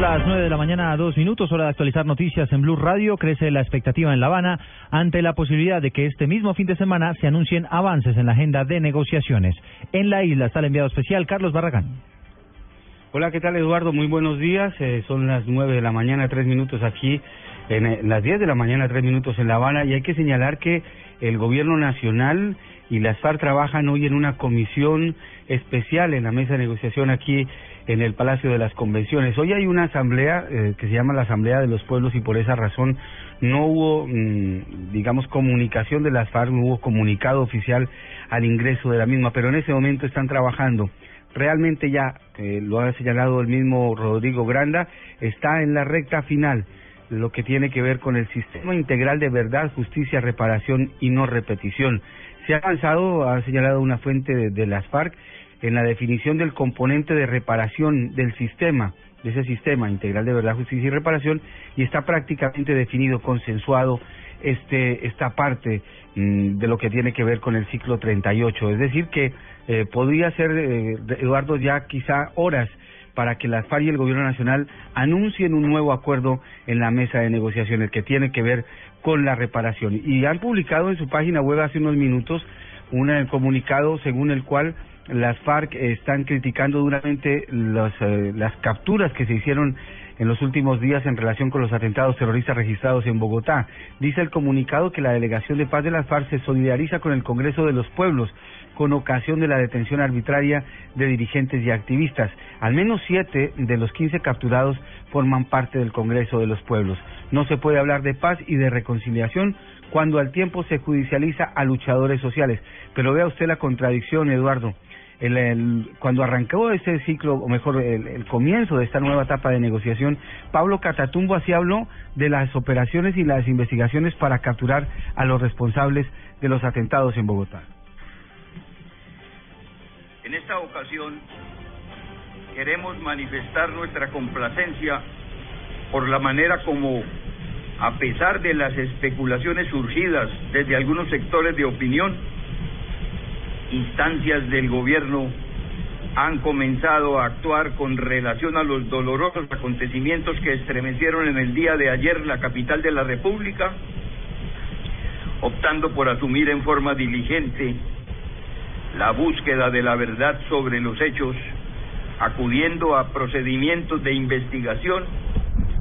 Son las nueve de la mañana, dos minutos, hora de actualizar noticias en Blue Radio. Crece la expectativa en La Habana ante la posibilidad de que este mismo fin de semana se anuncien avances en la agenda de negociaciones. En la isla está el enviado especial Carlos Barragán. Hola, ¿qué tal Eduardo? Muy buenos días. Eh, son las nueve de la mañana, tres minutos aquí, en, en las diez de la mañana, tres minutos en La Habana. Y hay que señalar que el gobierno nacional y las FARC trabajan hoy en una comisión especial en la mesa de negociación aquí en el Palacio de las Convenciones. Hoy hay una asamblea eh, que se llama la Asamblea de los Pueblos y por esa razón no hubo, mm, digamos, comunicación de las FARC, no hubo comunicado oficial al ingreso de la misma, pero en ese momento están trabajando. Realmente ya, eh, lo ha señalado el mismo Rodrigo Granda, está en la recta final lo que tiene que ver con el sistema integral de verdad, justicia, reparación y no repetición. Se ha avanzado, ha señalado una fuente de, las FARC, en la definición del componente de reparación del sistema, de ese sistema integral de verdad, justicia y reparación, y está prácticamente definido, consensuado este esta parte mm, de lo que tiene que ver con el ciclo 38. Es decir, que eh, podría ser, eh, Eduardo, ya quizá horas para que las FARC y el Gobierno Nacional anuncien un nuevo acuerdo en la mesa de negociaciones que tiene que ver con la reparación. Y han publicado en su página web hace unos minutos un eh, comunicado según el cual las FARC están criticando duramente los, eh, las capturas que se hicieron en los últimos días en relación con los atentados terroristas registrados en Bogotá. Dice el comunicado que la Delegación de Paz de las FARC se solidariza con el Congreso de los Pueblos con ocasión de la detención arbitraria de dirigentes y activistas. Al menos siete de los quince capturados forman parte del Congreso de los Pueblos. No se puede hablar de paz y de reconciliación cuando al tiempo se judicializa a luchadores sociales. Pero vea usted la contradicción, Eduardo el, cuando arrancó este ciclo, o mejor, el, el, comienzo de esta nueva etapa de negociación, Pablo Catatumbo así habló de las operaciones y las investigaciones para capturar a los responsables de los atentados en Bogotá. En esta ocasión queremos manifestar nuestra complacencia por la manera como, a pesar de las especulaciones surgidas desde algunos sectores de opinión, instancias del gobierno han comenzado a actuar con relación a los dolorosos acontecimientos que estremecieron en el día de ayer la capital de la República, optando por asumir en forma diligente la búsqueda de la verdad sobre los hechos, acudiendo a procedimientos de investigación.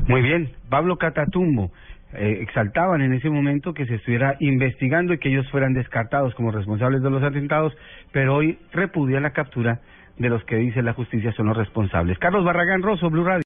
Muy bien, Pablo Catatumbo eh, exaltaban en ese momento que se estuviera investigando y que ellos fueran descartados como responsables de los atentados, pero hoy repudia la captura de los que dice la justicia son los responsables. Carlos Barragán Rosso, Blue Radio.